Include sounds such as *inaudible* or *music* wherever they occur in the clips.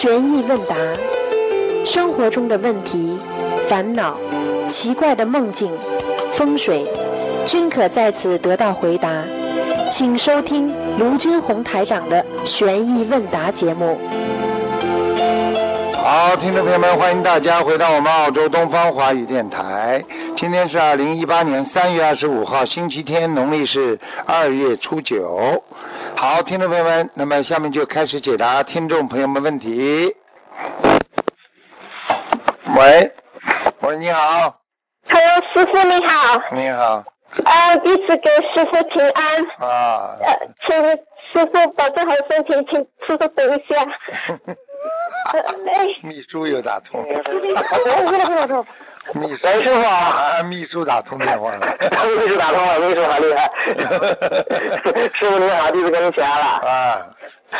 悬疑问答，生活中的问题、烦恼、奇怪的梦境、风水，均可在此得到回答。请收听卢军红台长的悬疑问答节目。好，听众朋友们，欢迎大家回到我们澳洲东方华语电台。今天是二零一八年三月二十五号，星期天，农历是二月初九。好，听众朋友们，那么下面就开始解答听众朋友们问题。喂，喂，你好，Hello，师傅你好，你好，呃，弟子给师傅请安，啊，呃，请师傅保重好身体，请师傅等一下。*laughs* 呃，哎，*laughs* 秘书又打通，*laughs* 秘书，*laughs* 喂师傅啊，秘书打通电话了，*laughs* 秘书打通了，秘书好厉害。*laughs* 师傅您好，弟子给您请安了。啊，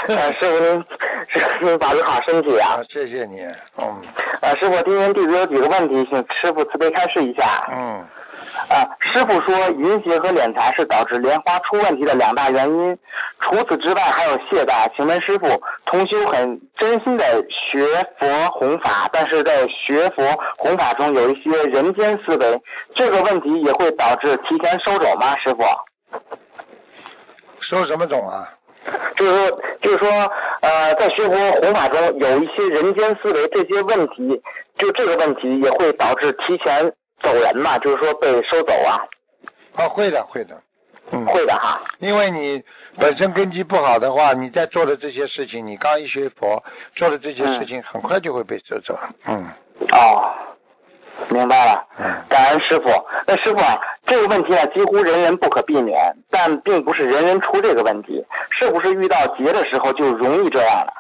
呃，师傅您，师傅您保重好身体啊啊。，谢谢你，嗯啊，师傅，今天弟子有几个问题，请师傅慈悲开示一下。嗯。啊，师傅说淫邪和敛财是导致莲花出问题的两大原因，除此之外还有懈怠。请问师傅，同修很真心的学佛弘法，但是在学佛弘法中有一些人间思维，这个问题也会导致提前收走吗？师傅？收什么种啊？就是说，就是说，呃，在学佛弘法中有一些人间思维，这些问题，就这个问题也会导致提前走人嘛，就是说被收走啊，啊，会的，会的，嗯，会的哈。因为你本身根基不好的话，你在做的这些事情，你刚一学佛做的这些事情，很快就会被收走。嗯哦，明白了，嗯，感恩师傅。那师傅啊，这个问题呢，几乎人人不可避免，但并不是人人出这个问题，是不是遇到劫的时候就容易这样了？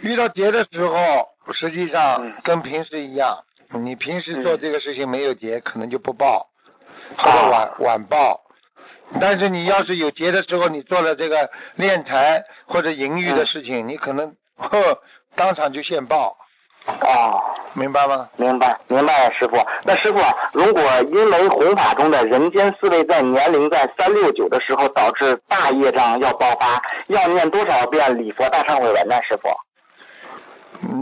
遇到劫的时候，实际上嗯跟平时一样，你平时做这个事情没有劫，可能就不报，或者啊晚晚报。但是你要是有劫的时候，你做了这个敛财或者淫欲的事情，你可能呵当场就现报，哦。明白吗？明白，明白了，师傅。那师傅啊，如果因为弘法中的人间思维在年龄在三六九的时候导致大业障要爆发，要念多少遍礼佛大忏悔文呢？师傅？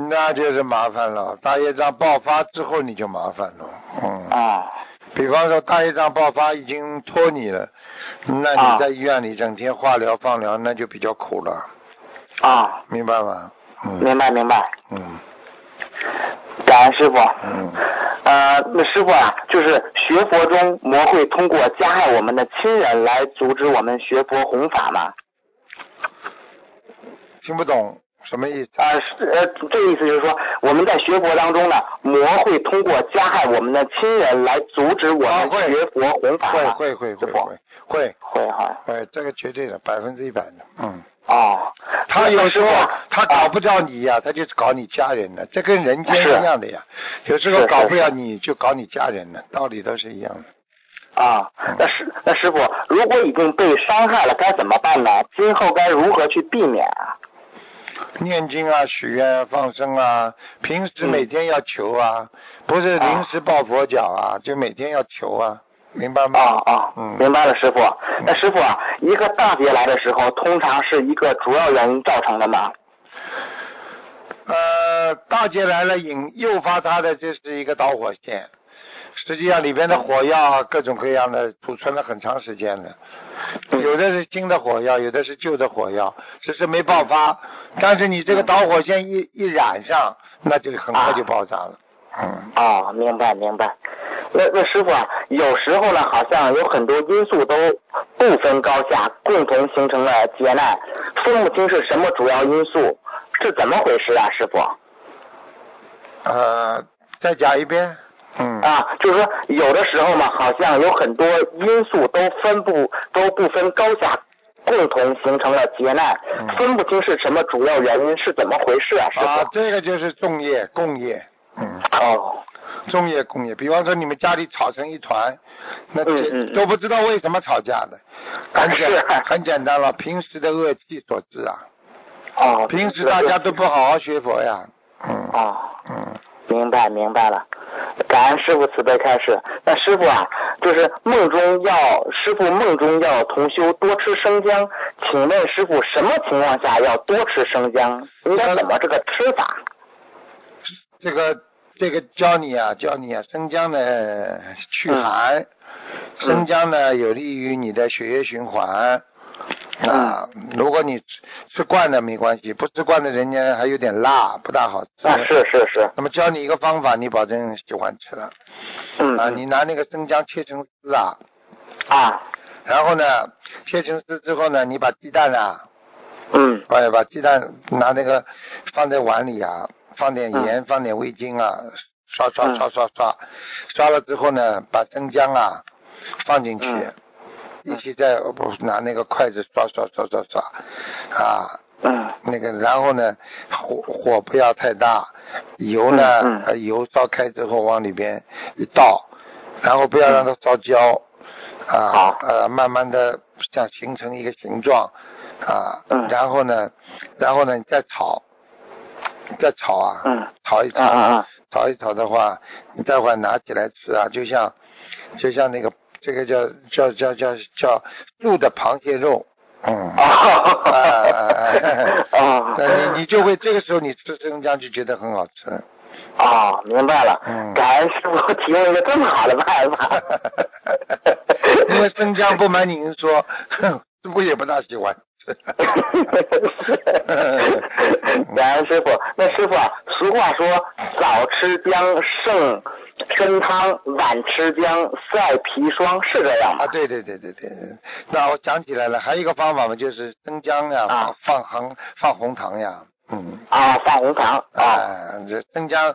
那就是麻烦了。大业障爆发之后你就麻烦了。嗯，啊、比方说大业障爆发已经拖你了，那啊你在医院里整天化疗放疗，那就比较苦了，啊，明白吗？嗯明白明白，嗯感恩师傅。嗯，呃，那师傅啊，就是学佛中魔会通过加害我们的亲人来阻止我们学佛弘法吗？听不懂什么意思？啊，是呃，这个意思就是说，我们在学佛当中呢，魔会通过加害我们的亲人来阻止我们学佛弘法吗？会会会会会会会哈。会，这个绝对的，百分之一百的。嗯，哦，他有时候他搞不着你呀、他就搞你家人了，这跟人间一样的呀。有时候搞不了你就搞你家人了，道理都是一样的。啊，那师那师傅，如果已经被伤害了，该怎么办呢？今后该如何去避免啊？念经啊、许愿、啊、放生啊，平时每天要求啊，不是临时抱佛脚啊，就每天要求啊，明白吗？啊啊，嗯明白了，师傅。那师傅啊，一个大劫来的时候，通常是一个主要原因造成的吗？呃，大劫来了，引诱发它的这是一个导火线。实际上里边的火药啊各种各样的储存了很长时间了，有的是新的火药，有的是旧的火药，只是没爆发。但是你这个导火线一一染上，那就很快就爆炸了。嗯，啊，明白明白。那那师傅啊，有时候呢，好像有很多因素都不分高下，共同形成了劫难，分不清是什么主要因素，是怎么回事啊，师傅？呃，再讲一遍。嗯。啊，就是说有的时候嘛，好像有很多因素都分不都不分高下，共同形成了劫难，嗯分不清是什么主要原因，是怎么回事啊？啊，这个就是众业共业。嗯。哦，众业共业，比方说你们家里吵成一团，那这嗯嗯嗯都不知道为什么吵架的，很简是 *laughs* 很简单了，平时的恶气所致啊。哦，平时大家都不好好学佛呀。嗯。哦，嗯。明白明白了。感恩师傅慈悲开示。那师傅啊，就是梦中要师傅梦中要同修多吃生姜，请问师傅什么情况下要多吃生姜？应该怎么这个吃法？这个这个教你啊，教你啊，生姜呢去寒，生姜呢有利于你的血液循环。啊，如果你吃吃惯的没关系，不吃惯的人家还有点辣，不大好吃。啊，是是是。那么教你一个方法，你保证喜欢吃了。嗯。啊，你拿那个生姜切成丝啊。啊。然后呢，切成丝之后呢，你把鸡蛋啊。嗯。哎，把鸡蛋拿那个放在碗里啊，放点盐，放点味精啊，刷刷刷刷刷，刷了之后呢，把生姜啊放进去。一起在不拿那个筷子刷刷刷刷刷，啊，嗯。那个然后呢火火不要太大，油呢油烧开之后往里边一倒，然后不要让它烧焦，啊呃慢慢的像形成一个形状，啊，然后呢然后呢你再炒，再炒啊，炒一炒，炒一炒的话，你待会拿起来吃啊，就像就像那个。这个叫叫叫叫叫素的螃蟹肉，嗯，*laughs* 啊啊，那你你就会这个时候你吃生姜就觉得很好吃，啊，明白了，嗯，感恩师傅提供一个这么好的办法，因为生姜不瞒您说，师傅也不大喜欢。感恩师傅，那师傅啊，俗话说早吃姜胜。参汤晚吃姜晒砒霜是这样吗？啊，对对对对对。那我讲起来了，还有一个方法嘛，就是生姜呀，放放红放红糖呀。嗯。啊，放红糖啊，这生姜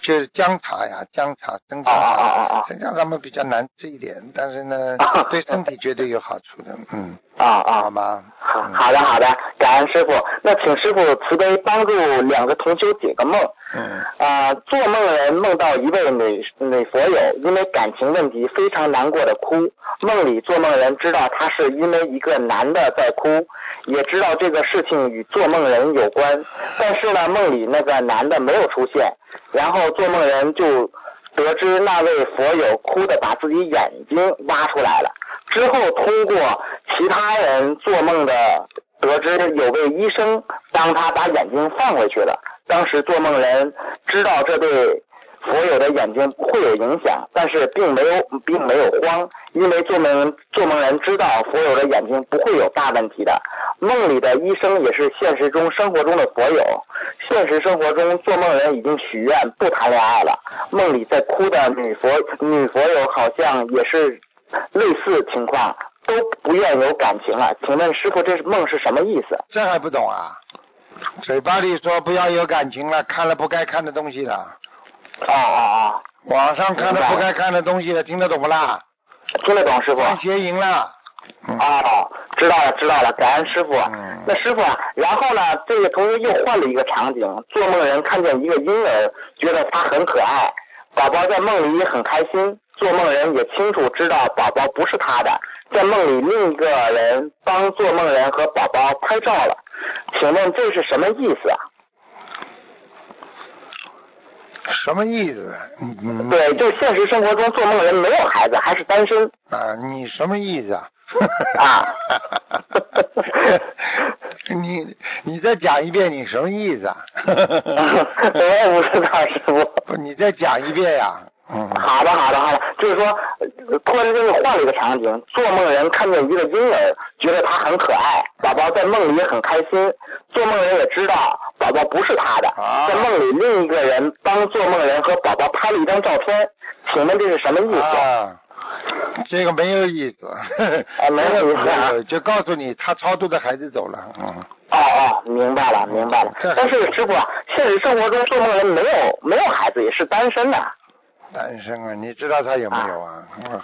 就是姜茶呀，姜茶生姜茶，生姜咱们比较难吃一点，但是呢，对身体绝对有好处的，嗯。啊啊，好吗？好好的好的，感恩师傅。那请师傅慈悲帮助两个同修解个梦。嗯。啊，做梦人梦到一位女女佛友因为感情问题非常难过的哭，梦里做梦人知道她是因为一个男的在哭，也知道这个事情与做梦人有关。但是呢，梦里那个男的没有出现，然后做梦人就得知那位佛友哭的把自己眼睛挖出来了。之后通过其他人做梦的得知，有位医生帮他把眼睛放回去了。当时做梦人知道这对。佛友的眼睛会有影响，但是并没有并没有慌，因为做梦人做梦人知道佛友的眼睛不会有大问题的。梦里的医生也是现实中生活中的佛友，现实生活中做梦人已经许愿不谈恋爱了。梦里在哭的女佛女佛友好像也是类似情况，都不愿有感情了。请问师傅，这是梦是什么意思？这还不懂啊？嘴巴里说不要有感情了，看了不该看的东西了。哦哦哦，网上看的不该看的东西了，听得懂不啦？听得懂，师傅。邪淫了。哦，知道了知道了，感恩师傅。嗯。那师傅，然后呢？这个同学又换了一个场景，做梦人看见一个婴儿，觉得他很可爱，宝宝在梦里也很开心。做梦人也清楚知道宝宝不是他的，在梦里另一个人帮做梦人和宝宝拍照了，请问这是什么意思啊？什么意思？嗯，对，就现实生活中做梦人没有孩子，还是单身。啊，你什么意思啊？*laughs* 啊，*laughs* 你你再讲一遍，你什么意思啊？*laughs* 我也不知道，师傅。不，你再讲一遍呀。嗯。好的，好的，好的。就是说，突然间又换了一个场景，做梦人看见一个婴儿，觉得他很可爱，宝宝在梦里也很开心。做梦人也知道。宝宝不是他的，在梦里另一个人帮做梦人和宝宝拍了一张照片，请问这是什么意思？啊，这个没有意思，*laughs* 啊没有意思，就告诉你他超度的孩子走了，嗯。哦哦，明白了明白了。但是师傅，现实生活中做梦人没有没有孩子，也是单身的。单身啊，你知道他有没有啊？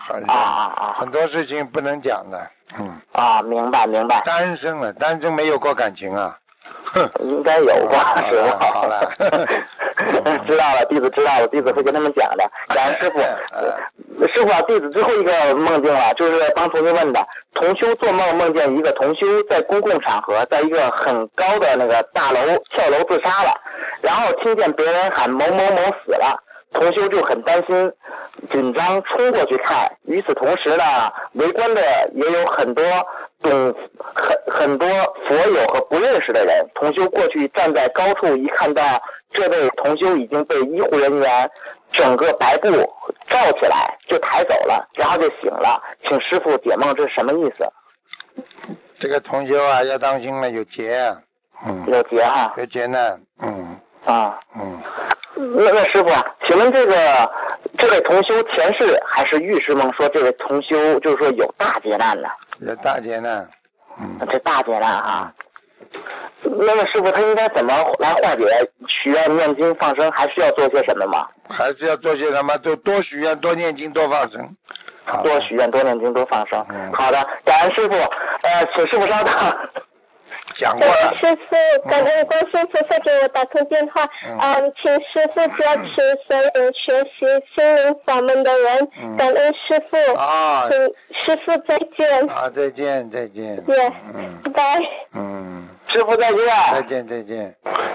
很啊啊啊！很多事情不能讲的，嗯。啊，明白明白。单身了，单身没有过感情啊。*laughs* 应该有吧，师傅。好了，*laughs* 知道了，弟子知道了，弟子会跟他们讲的。感恩师傅。*laughs* 师傅啊，弟子最后一个梦境了，就是帮同学问的。同修做梦梦见一个同修在公共场合，在一个很高的那个大楼跳楼自杀了，然后听见别人喊某某某死了。同修就很担心，紧张冲过去看。与此同时呢，围观的也有很多懂很很多佛友和不认识的人。同修过去站在高处，一看到这位同修已经被医护人员整个白布罩起来，就抬走了，然后就醒了。请师傅解梦，这是什么意思？这个同修啊，要当心了，有劫，嗯，有劫哈、有劫呢，嗯啊。嗯，那那师傅啊，请问这个这位同修前世还是预示梦说这位同修就是说有大劫难呢？有大劫难，嗯，这大劫难哈。那么师傅他应该怎么来化解？许愿、念经、放生，还需要做些什么吗？还是要做些什么？就多许愿，多念经，多放生。好，多许愿、多念经、多放生。嗯好的，感恩师傅。呃，请师傅稍等。讲过了，感恩师傅，感恩观世音菩萨给我打通电话。嗯嗯，请师傅加持所有学习心灵法门的人。嗯感恩师傅。啊请师傅再见。啊，再见，再见，拜拜。嗯，师傅再见。再见，再见。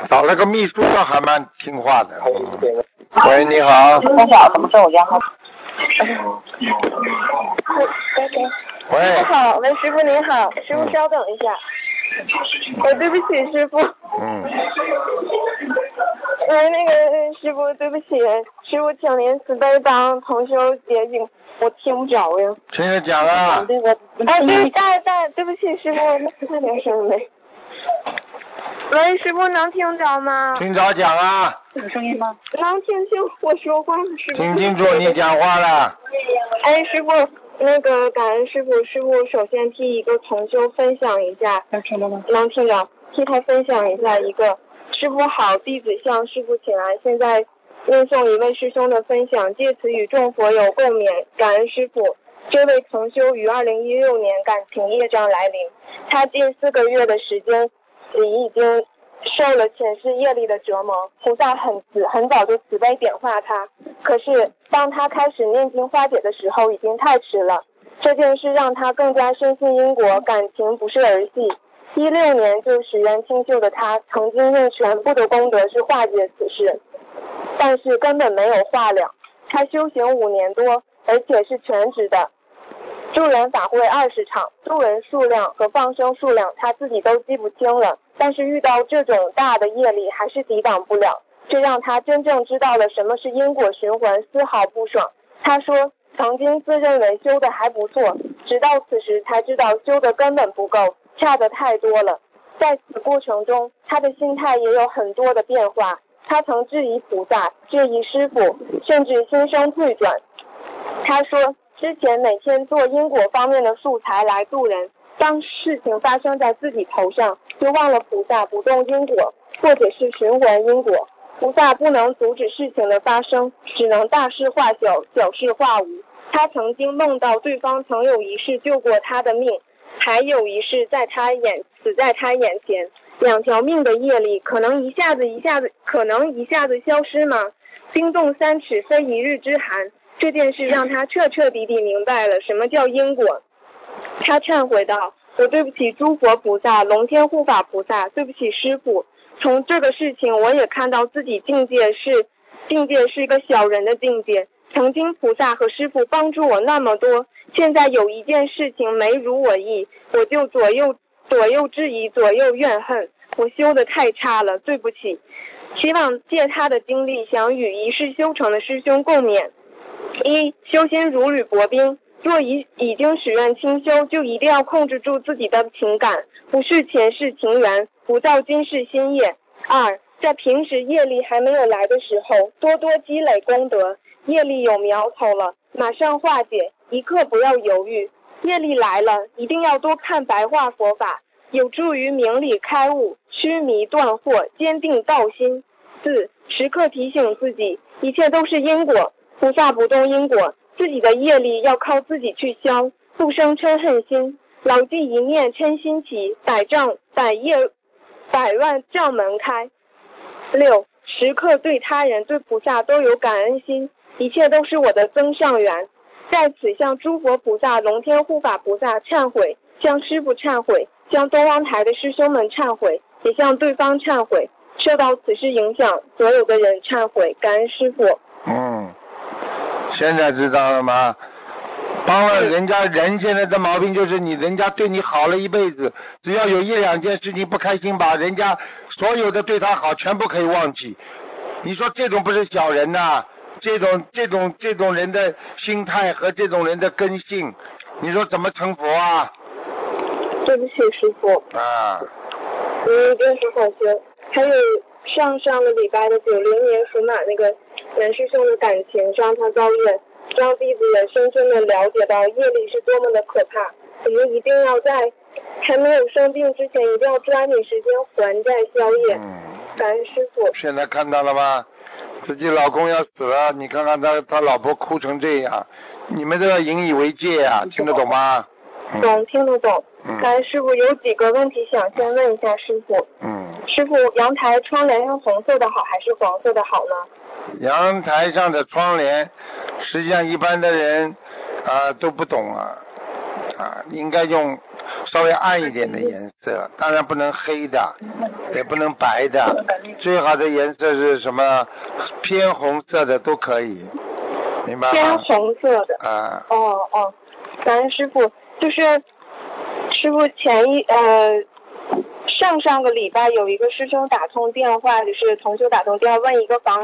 找了个秘书倒还蛮听话的。嗯喂，你好。你好什么时候烟号？喂，你好，喂，师傅您好，师傅稍等一下。我对不起师傅，嗯，喂，*laughs* 那个师傅对不起，师傅请您慈悲帮同修解解，我听不着呀。听着讲啊，那个，哎，对，在在，对不起师傅，快点声呗。喂，师傅能听着吗？听着讲啊，有声音吗能听清我说话吗？师傅。听清楚你讲话了。哎，师傅，那个感恩师傅，师傅首先替一个同修分享一下，能听到吗？能听到，替他分享一下一个师傅好，弟子向师傅请安。现在念诵一位师兄的分享，借此与众佛友共勉，感恩师傅。这位同修于二零一六年感情业障来临，他近四个月的时间里已经受了前世业力的折磨，菩萨很慈，很早就慈悲点化他。可是当他开始念经化解的时候，已经太迟了。这件事让他更加深信因果，感情不是儿戏。一六年就许愿清修的他，曾经用全部的功德去化解此事，但是根本没有化了。他修行五年多，而且是全职的，助人法会二十场，助人数量和放生数量他自己都记不清了。但是遇到这种大的业力，还是抵挡不了，这让他真正知道了什么是因果循环，丝毫不爽。他说，曾经自认为修的还不错，直到此时才知道修的根本不够，差的太多了。在此过程中，他的心态也有很多的变化。他曾质疑菩萨，质疑师傅，甚至心生退转。他说，之前每天做因果方面的素材来度人，当事情发生在自己头上，就忘了菩萨不动因果，或者是循环因果。菩萨不能阻止事情的发生，只能大事化小，小事化无。他曾经梦到对方曾有一世救过他的命，还有一世在他眼死在他眼前。两条命的业力可能一下子一下子可能一下子消失吗？冰冻三尺非一日之寒。这件事让他彻彻底底明白了什么叫因果。他忏悔道：“我对不起诸佛菩萨、龙天护法菩萨，对不起师傅。从这个事情，我也看到自己境界是境界是一个小人的境界。曾经菩萨和师傅帮助我那么多，现在有一件事情没如我意，我就左右左右质疑，左右怨恨。我修的太差了，对不起。希望借他的经历，想与一世修成的师兄共勉。一修心如履薄冰，若已已经许愿清修，就一定要控制住自己的情感，不续前世情缘，不造今世新业。二，在平时业力还没有来的时候，多多积累功德，业力有苗头了，马上化解，一刻不要犹豫。业力来了，一定要多看白话佛法，有助于明理开悟，驱迷断惑，坚定道心。四，时刻提醒自己，一切都是因果。菩萨不动因果，自己的业力要靠自己去消，不生嗔恨心。牢记一念嗔心起，百丈百业百万丈门开。六，时刻对他人对菩萨都有感恩心，一切都是我的增上缘。在此向诸佛菩萨、龙天护法菩萨忏悔，向师父忏悔，向东方台的师兄们忏悔，也向对方忏悔。受到此事影响，所有的人忏悔，感恩师父。嗯，现在知道了吗？帮了人家人现在的毛病就是你人家对你好了一辈子，只要有一两件事情不开心，把人家所有的对他好全部可以忘记。你说这种不是小人呐、这种这种这种人的心态和这种人的根性，你说怎么成佛啊？对不起，师傅，啊，您一定是好心。还有上上个礼拜的九零年属马那个男师兄的感情让，他造业，让弟子也深深的了解到业力是多么的可怕。我们一定要在还没有生病之前，一定要抓紧时间还债消业。嗯，感恩师傅。现在看到了吗？自己老公要死了，你看看他他老婆哭成这样，你们都要引以为戒啊，听得懂吗？嗯懂，听得懂。嗯感恩师傅，有几个问题想先问一下师傅。嗯，师傅，阳台窗帘用红色的好还是黄色的好呢？阳台上的窗帘，实际上一般的人啊、都不懂啊啊，应该用稍微暗一点的颜色，当然不能黑的，也不能白的，最好的颜色是什么？偏红色的都可以，明白偏？红色的。啊，哦哦，感恩师傅，就是师傅前一呃上上个礼拜有一个师兄打通电话，就是同修打通电话问一个房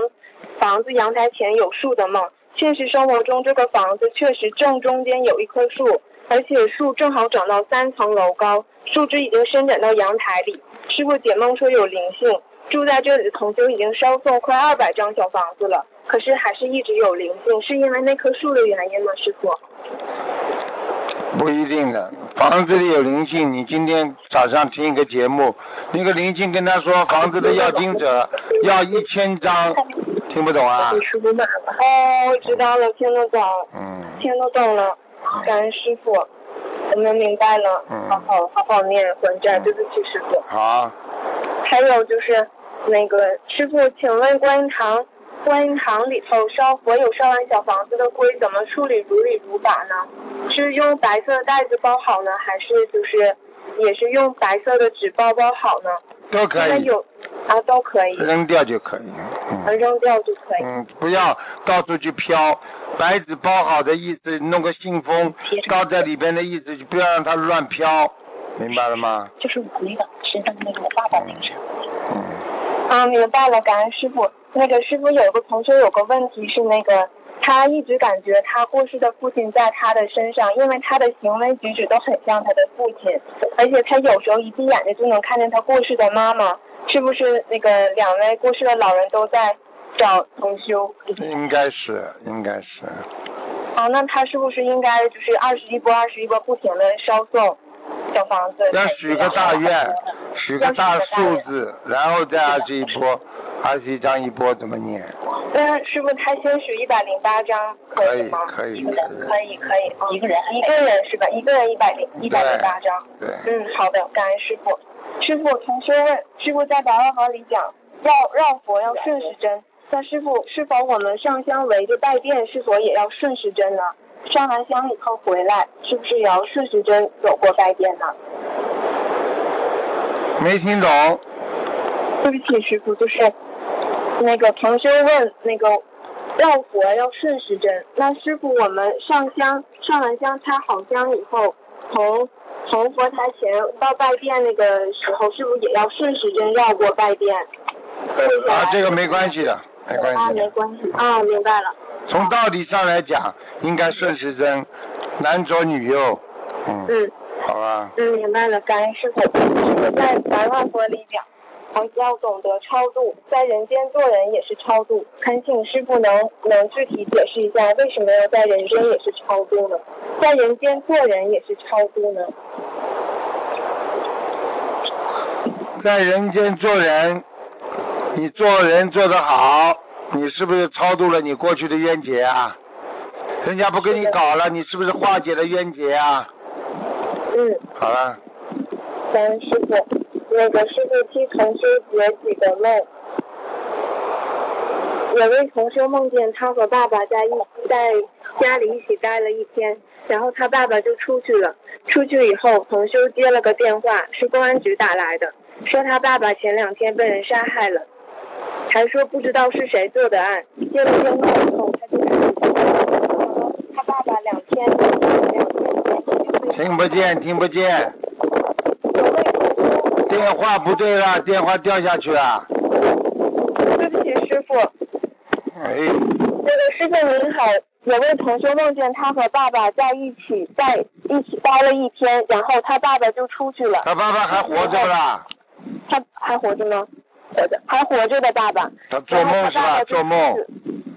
房子阳台前有树的梦。现实生活中，这个房子确实正中间有一棵树，而且树正好长到三层楼高，树枝已经伸展到阳台里。师傅解梦说有灵性，住在这里的同修已经烧送快二百张小房子了，可是还是一直有灵性，是因为那棵树的原因吗，师傅？不一定的，房子里有灵性，你今天早上听一个节目，那个灵性跟他说房子的要经者 *laughs* 要一千张，听不懂啊？哦，知道了，听得懂，嗯，听得懂了，感恩师傅，我们明白了，嗯。好好好好念还债，对不起师傅。好，还有就是那个师傅，请问观音堂观音堂里头烧佛有烧完小房子的灰，怎么处理如理如法呢？是用白色的袋子包好呢，还是就是也是用白色的纸包包好呢？都可以，有啊，都可以，扔掉就可以。啊嗯扔掉就可以。嗯，不要到处去飘，白纸包好的意思，弄个信封包在里边的意思，就不要让它乱飘，明白了吗？就是我那个身上那个我爸爸名字。嗯，啊，明白了，感恩师傅。那个师傅有个同学有个问题是那个，他一直感觉他过世的父亲在他的身上，因为他的行为举止都很像他的父亲，而且他有时候一闭眼睛就能看见他过世的妈妈，是不是那个两位过世的老人都在找同修？应该是，应该是。啊，那他是不是应该就是二十一波二十一波不停的烧送小房子？要许个大愿，许个大数字，然后再二十一波，二十一张一波怎么念？那师傅他先许一百零八张可以可以吗？可以可以可以，啊一个人一个人是吧？一个人一百零一百零八张。对，嗯，好的，感恩师傅。师傅，同学问，师傅在白话法里讲，要绕佛要顺时针。那师傅，是否我们上香围着拜殿，是否也要顺时针呢？上完香以后回来，是不是也要顺时针走过拜殿呢？没听懂。对不起，师傅，就是那个同修问那个绕佛要顺时针，那师傅我们上香上完香插好香以后，从从佛台前到拜殿那个时候，是不是也要顺时针绕过拜殿？啊，这个没关系的，没关啊，系啊。没关系啊，明白了。从道理上来讲，应该顺时针，男左女右。嗯，嗯好啊。嗯，明白了，感恩师傅。在白话佛里讲，我要懂得超度，在人间做人也是超度。恳请师傅能能具体解释一下，为什么要在人间也是超度呢？在人间做人也是超度呢？在人间做人，你做人做得好，你是不是超度了你过去的冤结啊？人家不跟你搞了，你是不是化解了冤结啊？嗯，好了，感恩师傅。那个师傅替同修解几个梦。有位同修梦见他和爸爸在一在家里一起待了一天，然后他爸爸就出去了。出去以后，同修接了个电话，是公安局打来的，说他爸爸前两天被人杀害了，还说不知道是谁做的案。接了电话以后，他就开始听不见，听不见，电话不对了，电话掉下去了。对不起师傅，哎，那个师傅您好，有位同学梦见他和爸爸在一起，在一起待了一天，然后他爸爸就出去了。他爸爸还活着啦？他还活着吗？活着，还活着的爸爸。他做梦是吧？做梦。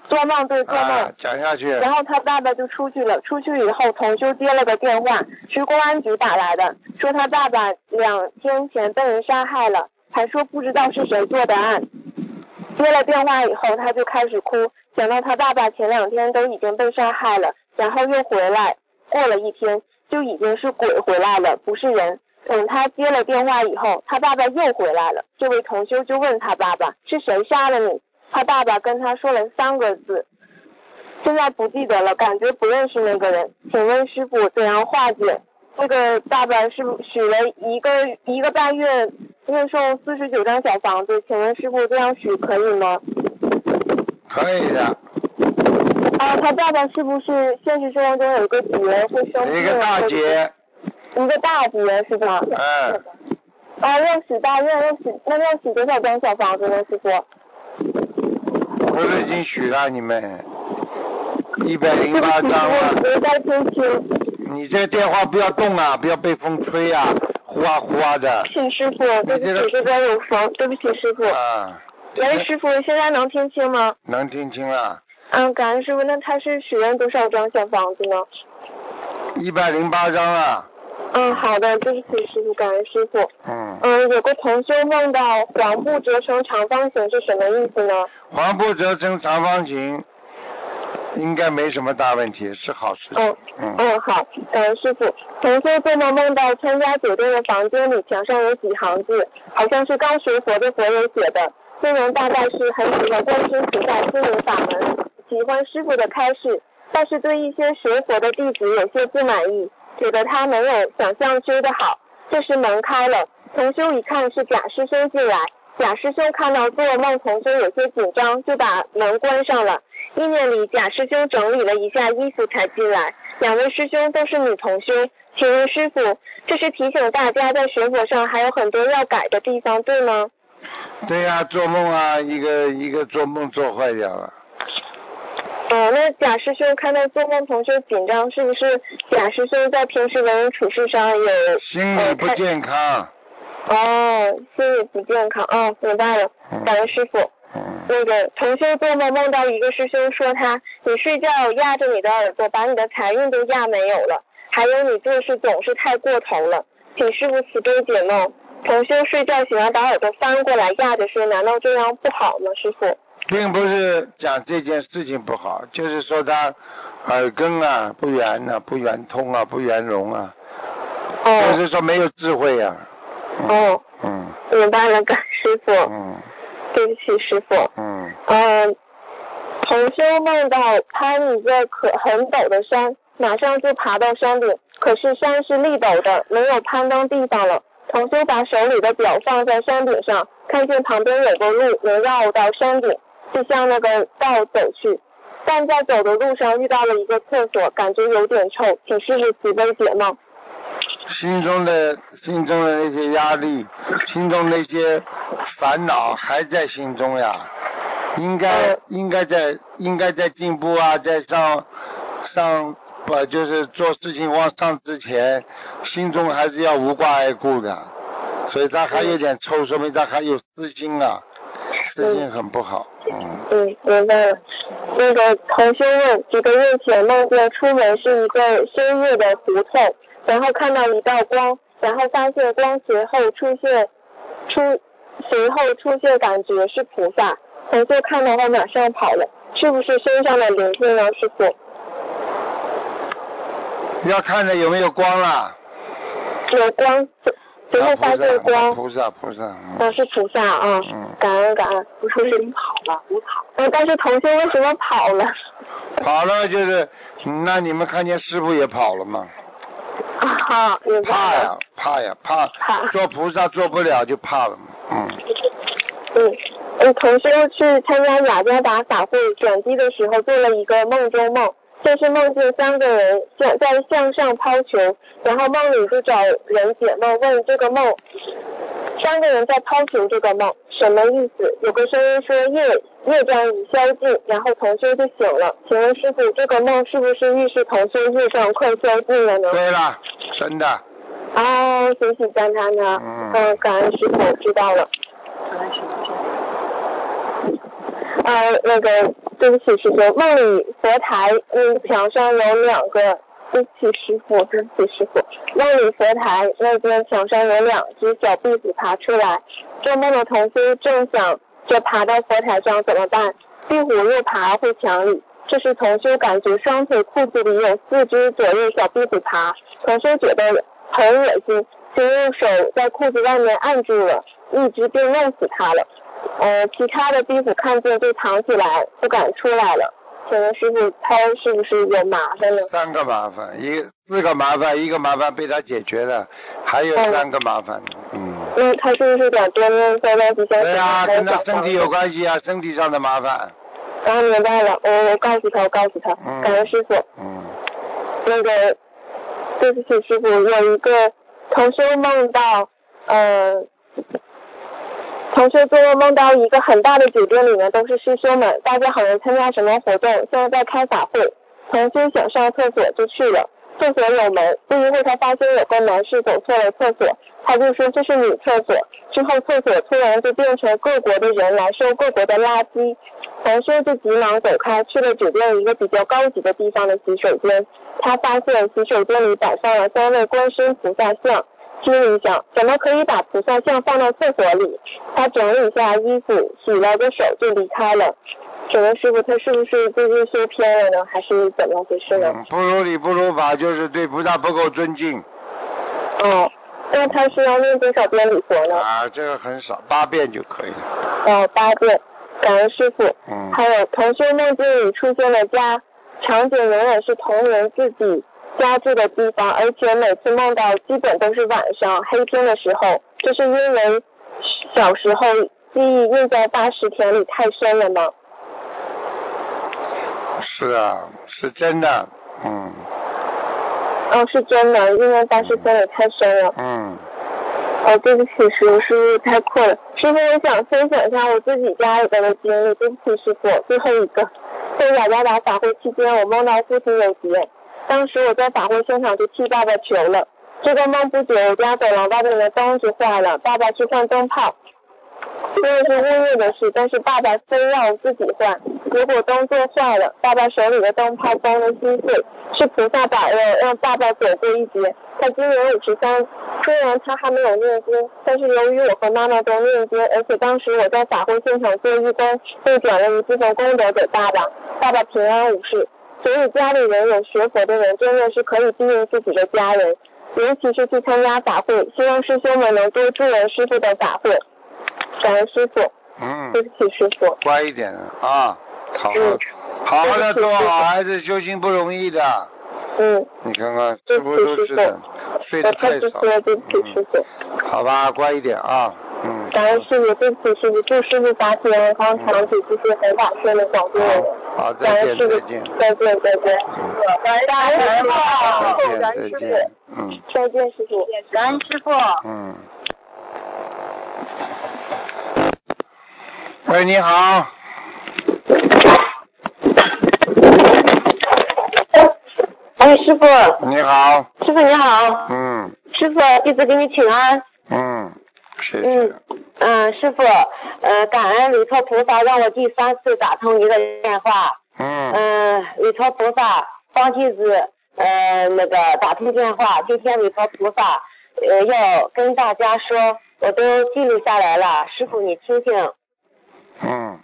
做梦对做梦。啊，讲下去。然后他爸爸就出去了，出去以后，同修接了个电话，是公安局打来的，说他爸爸两天前被人杀害了，还说不知道是谁做的案。接了电话以后，他就开始哭，想到他爸爸前两天都已经被杀害了，然后又回来，过了一天就已经是鬼回来了，不是人。等他接了电话以后，他爸爸又回来了，这位同修就问他爸爸是谁杀了你？他爸爸跟他说了三个字，现在不记得了，感觉不认识那个人。请问师傅怎样化解？那个爸爸是不许了一个一个半月念诵四十九张小房子，请问师傅这样许可以吗？可以的，啊，他爸爸是不是现实生活中有个姐会生病？一个大姐，一个大姐是吧？嗯，啊，要许大愿，要许那要许多少张小房子呢，师傅？经许了你们一百零八张我了。没在听清，你这个电话不要动啊，不要被风吹啊，呼啊呼啊的。请师傅，对不起，这边有风，对不起师傅。啊，喂，师傅，现在能听清吗？能听清啊，嗯，感恩师傅，那他是许愿多少张小房子呢？一百零八张啊。嗯，好的，对不起师傅，感恩师傅。嗯，嗯，有个同修梦到黄布折成长方形是什么意思呢？黄布折成长方形，应该没什么大问题，是好事情嗯。嗯，嗯，好，感恩师傅。同修做梦梦到参加酒店的房间里墙上有几行字，好像是刚学佛的佛友写的，内容大概是很喜欢观世音菩萨心灵法门，喜欢师傅的开示，但是对一些学佛的弟子有些不满意，觉得他没有想象修的好。这时门开了，同修一看是贾师兄进来，贾师兄看到做梦同修有些紧张，就把门关上了。意念里，贾师兄整理了一下衣服才进来。两位师兄都是女同修，请问师傅，这是提醒大家在学佛上还有很多要改的地方，对吗？对呀、做梦啊，一个一个做梦做坏掉了。哦，那贾师兄看到做梦同修紧张，是不是贾师兄在平时为人处事上有心理不健康。哦，心理不健康？哦，明白了，感恩师傅。嗯，那个同修做梦梦到一个师兄说他，你睡觉压着你的耳朵，把你的财运都压没有了，还有你做事总是太过头了，请师傅慈悲解梦。同修睡觉喜欢把耳朵翻过来压着睡，难道这样不好吗？师傅？并不是讲这件事情不好，就是说他耳根啊不圆呐、不圆通啊，不圆融啊，就哦是说没有智慧呀、嗯哦，嗯明白了，感师傅。嗯对不起，师傅。嗯，嗯，同修梦到攀一个可很陡的山，马上就爬到山顶，可是山是立陡的，没有攀登地方了。同修把手里的表放在山顶上，看见旁边有个路能绕到山顶，就向那个道走去。但在走的路上遇到了一个厕所，感觉有点臭，请师傅慈悲解梦。心中的心中的那些压力，心中那些烦恼还在心中呀，应该应该在应该在进步啊，在上上不就是做事情往上之前，心中还是要无挂碍故的，所以他还有点臭，说明他还有私心啊，私心很不好，嗯，嗯，明白了。那个同修问，几个月前梦见出门是一个深夜的胡同，然后看到一道光，然后发现光随后出现出随后出现感觉是菩萨，同修看到他马上跑了，是不是身上的灵性呢，师傅？要看着有没有光啦，有光，随后发现光，菩萨菩萨，嗯哦是菩萨啊，嗯感恩感恩。不是你跑了，你跑。嗯，但是同修为什么跑了？*laughs* 跑了就是，那你们看见师傅也跑了吗？啊，怕呀，怕呀，怕怕做菩萨做不了就怕了嘛。嗯，嗯，嗯，同修去参加雅加达法会转机的时候做了一个梦中梦，就是梦见三个人向在向上抛球，然后梦里就找人解梦，问这个梦，三个人在抛球这个梦什么意思？有个声音说业业障已消尽，然后同修就醒了。请问师傅，这个梦是不是预示同修业障快消尽了呢？对了，真的，哦，谢谢赞他呢。嗯嗯，感恩师傅，知道了。呃，那个，对不起，师傅，梦里佛台，嗯，墙上有两个，对不起，师傅，对不起，师傅，梦里佛台那边墙上有两只小壁虎爬出来，做梦的同修正想着爬到佛台上怎么办？壁虎又爬回墙里，这时同修感觉双腿裤子里有四只左右小壁虎爬，同修觉得很恶心，就用手在裤子外面按住了，一只便弄死它了。呃，其他的壁虎看见就藏起来，不敢出来了。请问师傅，他是不是有麻烦了？三个麻烦，一四个麻烦，一个麻烦被他解决了，还有三个麻烦，嗯。那他是不是得多念三万吉祥对啊、跟他身体有关系啊，身体上的麻烦，啊，明白了，我我告诉他，我告诉他，嗯感恩师傅。嗯，那个，对不起，师傅，有一个同修梦到，呃，同修做梦梦到一个很大的酒店里面都是师兄们，大家好像参加什么活动，现在在开法会。同修想上厕所就去了，厕所有门，不一会他发现有个男士走错了厕所，他就说这是女厕所。之后厕所突然就变成各国的人来收各国的垃圾，同修就急忙走开，去了酒店一个比较高级的地方的洗手间。他发现洗手间里摆放了三位观世音菩萨像，心里想怎么可以把菩萨像放到厕所里？他整理一下衣服，洗了个手就离开了。请问师傅，他是不是最近修偏了呢，还是怎么回事呢？嗯，不如理不如法，就是对菩萨不够尊敬哦，那他需要念多少遍礼佛呢？啊，这个很少，八遍就可以了，哦，八遍。感恩师傅。嗯，还有同修梦境里出现的家，场景永远是同人自己家住的地方，而且每次梦到基本都是晚上黑天的时候，这是因为小时候记忆印在大石田里太深了吗？是啊，是真的，嗯哦，是真的，因为大石田里太深了。嗯，哦，对不起，师傅，师傅太困了。师傅，我想分享一下我自己家里边的经历。对不起，师傅，最后一个，在雅加达法会期间，我梦到父亲有劫，当时我在法会现场就替爸爸求了。这个梦不久，我家走廊外面的灯就坏了，爸爸去换灯泡。因为是物业的事，但是爸爸非要自己换，结果灯做坏了，爸爸手里的灯泡崩了心碎，是菩萨保佑让爸爸躲过一劫。他今年五十三，虽然他还没有念经，但是由于我和妈妈都念经，而且当时我在法会现场做义工，被转了一部分功德给爸爸，爸爸平安无事。所以家里人有学佛的人真的是可以庇佑自己的家人，尤其是去参加法会，希望师兄们能多助人师傅的法会。感恩师傅，嗯对，不起师傅。乖一点啊，好好嗯好好的做好孩子修行不容易的，嗯，你看看对师傅不是都是的，睡得太少对不起师嗯，傅。好吧，乖一点啊，嗯，感恩师傅，对不起师傅，祝师傅法体安康，长久继续弘法顺利广度人。好，感再见再见，，再见再见。感恩师傅，再感恩师见再见傅，，嗯再见师傅。感恩师傅。嗯。喂，你好，*laughs* 哎，师傅，你好，师傅你好，嗯师傅弟子给你请安。嗯，谢谢嗯，嗯，师傅，呃，感恩弥陀菩萨让我第三次打通您的电话。嗯嗯，弥陀菩萨帮弟子呃那个打通电话，今天弥陀菩萨呃要跟大家说，我都记录下来了，师傅你听听。嗯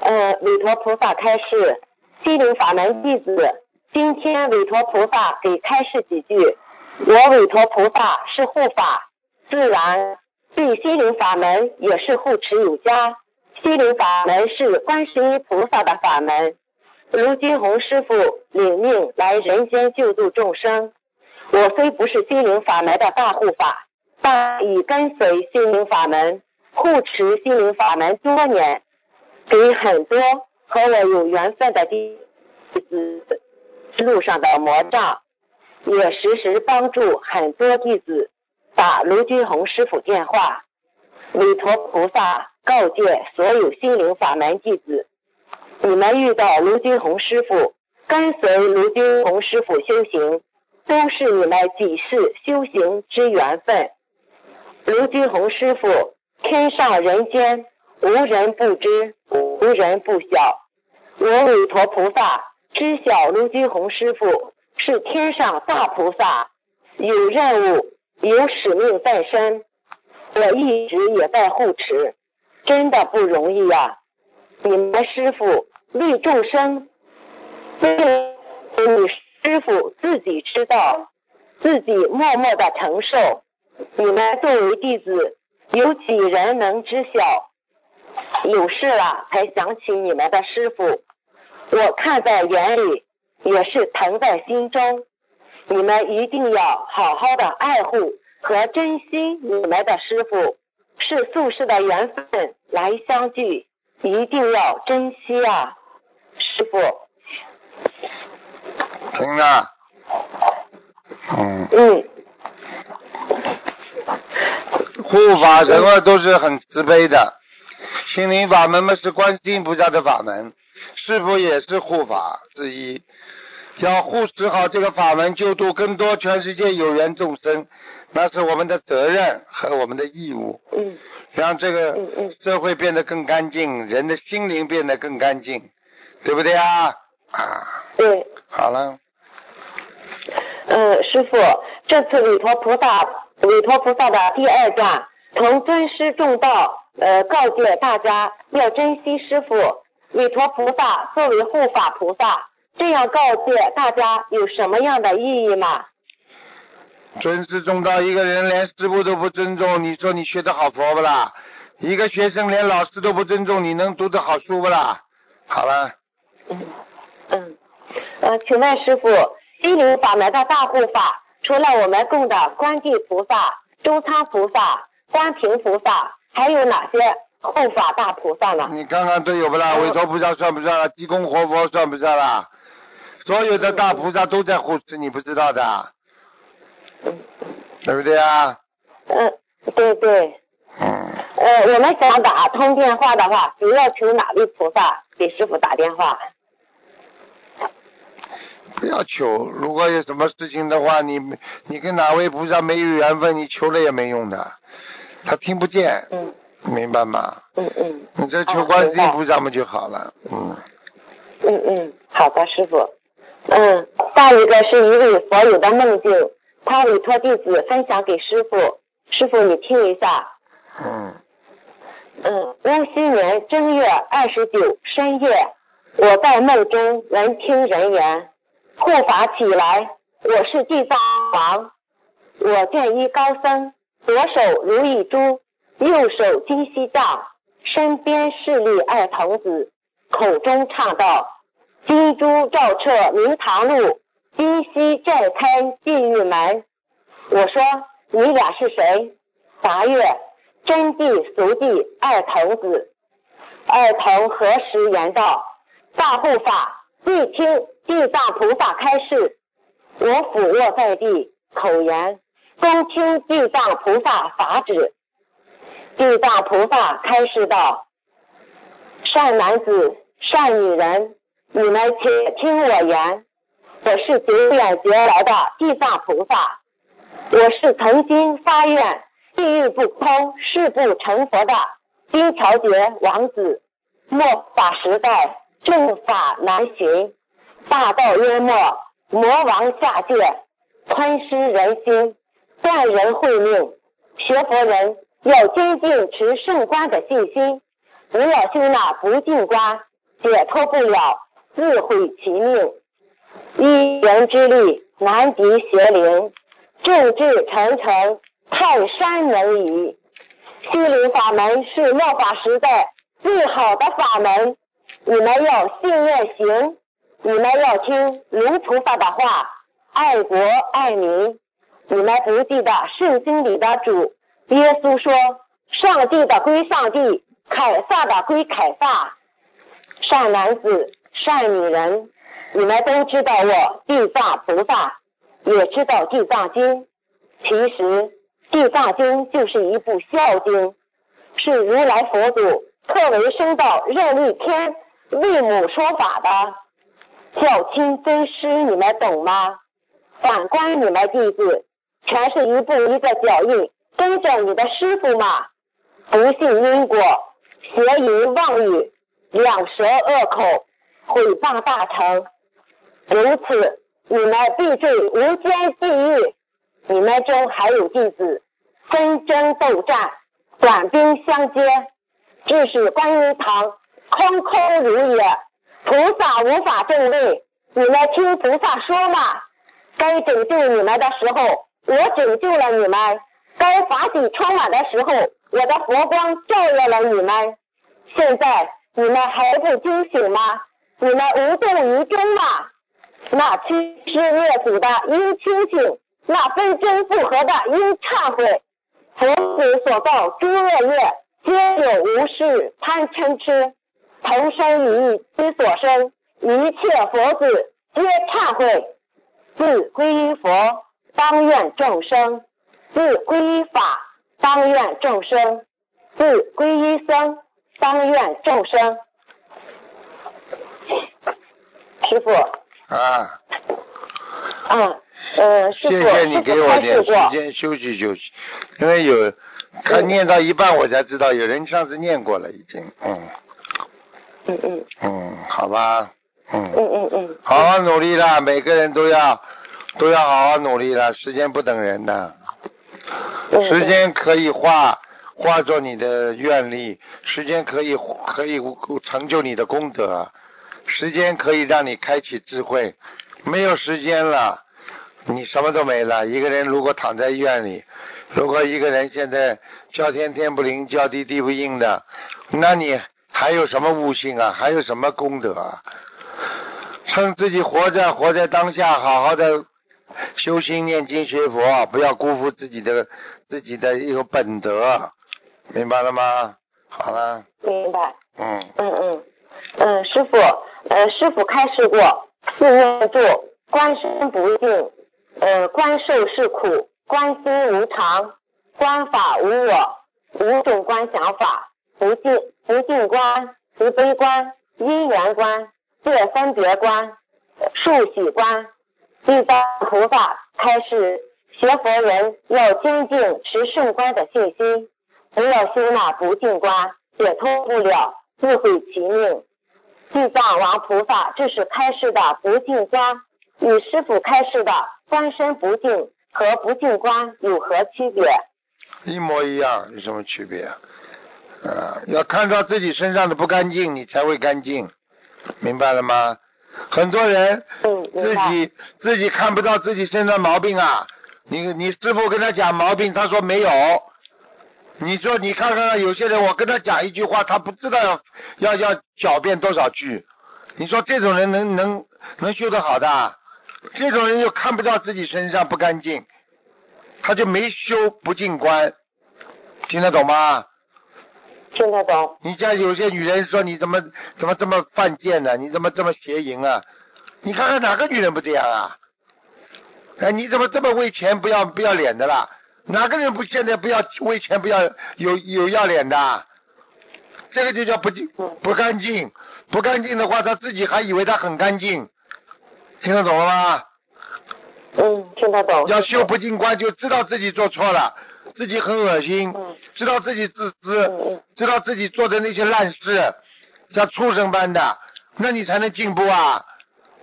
呃，弥陀菩萨开示，心灵法门弟子，今天弥陀菩萨给开示几句。我弥陀菩萨是护法，自然对心灵法门也是护持有加。心灵法门是观世音菩萨的法门。卢金红师傅领命来人间救度众生。我虽不是心灵法门的大护法，但已跟随心灵法门，护持心灵法门多年。给很多和我有缘分的弟子路上的魔障，也时时帮助很多弟子打卢军红师傅电话。弥陀菩萨告诫所有心灵法门弟子：你们遇到卢军红师傅，跟随卢军红师傅修行，都是你们几世修行之缘分。卢军红师傅天上人间，无人不知，无人不晓。我弥陀菩萨知晓卢金红师傅是天上大菩萨，有任务，有使命在身。我一直也在护持，真的不容易呀！你们师傅为众生，为你师傅自己知道，自己默默的承受。你们作为弟子，有几人能知晓？有事了才想起你们的师傅，我看在眼里，也是疼在心中。你们一定要好好的爱护。和珍惜你们的师傅是宿世的缘分来相聚，一定要珍惜啊，师傅。听着，嗯。嗯。护法神啊，都是很慈悲的。心灵法门嘛是观世音菩萨的法门，师傅也是护法之一，要护持好这个法门，救度更多全世界有缘众生。那是我们的责任和我们的义务，嗯，让这个社会变得更干净，人的心灵变得更干净，对不对啊？啊，对，好了。嗯，师傅，这次韦陀菩萨，韦陀菩萨的第二段，从尊师重道，呃，告诫大家要珍惜师傅。韦陀菩萨作为护法菩萨，这样告诫大家有什么样的意义吗？尊师重道，一个人连师傅都不尊重，你说你学的好佛不啦？一个学生连老师都不尊重，你能读得好书不啦？好了。嗯嗯呃，请问师傅，心灵法门的大护法，除了我们供的观地菩萨、周仓菩萨、观平菩萨，还有哪些护法大菩萨呢？你看看都有不啦？韦陀菩萨算不算了？地宫活佛算不算啦？所有的大菩萨都在护持，你不知道的。对不对啊？嗯，对对。嗯。呃，我们想打通电话的话，主要求哪位菩萨给师傅打电话？不要求，如果有什么事情的话，你你跟哪位菩萨没有缘分，你求了也没用的，他听不见。嗯。明白吗？嗯嗯。你这求观世音菩萨嘛就好了。嗯。嗯嗯，好的，师傅。嗯，下一个是一位佛友的梦境。他委托弟子分享给师傅，师傅你听一下。嗯。嗯，戊戌年正月二十九深夜，我在梦中闻听人言，护法起来，我是地藏王。我见一高僧，左手如意珠，右手金锡杖，身边侍立二童子，口中唱道：“金珠照彻明堂路。”金溪寨开地狱门，我说你俩是谁？答曰真谛俗谛二童子。二童何时言道？大护法，谛听地藏菩萨开示。我俯卧在地，口言恭听地藏菩萨法旨。地藏菩萨开示道：善男子，善女人，你们且听我言。我是九远劫来的地藏菩萨，我是曾经发愿地狱不空，誓不成佛的金乔杰王子。末法时代，正法难寻，大道淹没，魔王下界，吞噬人心，断人慧命。学佛人要坚定持圣观的信心，不要修那不净观，解脱不了，自毁其命。一人之力难敌邪灵，众志成城泰山能移。心灵法门是末法时代最好的法门，你们要信愿行，你们要听卢菩萨的话，爱国爱民。你们不记得圣经里的主耶稣说：“上帝的归上帝，凯撒的归凯撒。”善男子，善女人。你们都知道我地藏菩萨，也知道地藏经。其实地藏经就是一部孝经，是如来佛祖特为生到任力天为母说法的。孝亲尊师，你们懂吗？反观你们弟子，全是一步一个脚印，跟着你的师傅嘛。不信因果，邪淫妄语，两舌恶口，毁谤大乘。如此，你们必坠无间地狱。你们中还有弟子纷争斗战，短兵相接，致使观音堂空空如也。菩萨无法正位，你们听菩萨说嘛。该拯救你们的时候，我拯救了你们；该法喜充满的时候，我的佛光照耀了你们。现在你们还不惊醒吗？你们无动于衷吗？那欺师灭祖的应清醒，那非真不和的应忏悔。佛子所造诸恶业，皆有无事贪嗔痴，同生于一之所生，一切佛子皆忏悔。自归依佛，当愿众生；自归依法，当愿众生；自归依僧，当愿众生。师傅。啊。嗯，呃，师，谢谢你给我点时间休息休息，因为有他念到一半我才知道有人上次念过了已经，嗯嗯嗯嗯，好吧，嗯，嗯嗯嗯，好好努力啦，每个人都要都要好好努力了，时间不等人的，嗯时间可以化化作你的愿力，时间可以可以成就你的功德，时间可以让你开启智慧，没有时间了，你什么都没了。一个人如果躺在医院里，如果一个人现在叫天天不灵，叫地地不应的，那你还有什么悟性啊？还有什么功德啊？趁自己活着，活在当下，好好的修心、念经、学佛，不要辜负自己的自己的一个本德，明白了吗？好了，明白。嗯，嗯嗯嗯，师傅，呃，师傅开示过，四念住，观身不净，呃，观受是苦，观心无常，观法无我，五种观想法，不净不净观，慈悲观，因缘观，界分别观，数喜观。地藏菩萨开示，学佛人要精进持圣观的信心，不要修那不净观，解脱不了，自毁其命。地藏王菩萨这是开示的不净观，与师傅开示的观身不净和不净观有何区别？一模一样，有什么区别啊？啊，要看到自己身上的不干净，你才会干净，明白了吗？很多人。自己自己看不到自己身上毛病啊，你你师傅跟他讲毛病，他说没有。你说你看看有些人，我跟他讲一句话，他不知道要要要狡辩多少句。你说这种人能能能修得好的啊？这种人就看不到自己身上不干净，他就没修不净观，听得懂吗？听得懂？你家有些女人说你怎么怎么这么犯贱呢、你怎么这么邪淫啊？你看看哪个女人不这样啊？哎，你怎么这么为钱不要不要脸的啦？哪个人不现在不要为钱不要有有要脸的？这个就叫不净不干净，不干净的话，他自己还以为他很干净，听得懂了吗？嗯，听得懂。要修不净观，就知道自己做错了，自己很恶心，嗯知道自己自嗯私，嗯知道自己做的那些烂事，像畜生般的，那你才能进步啊！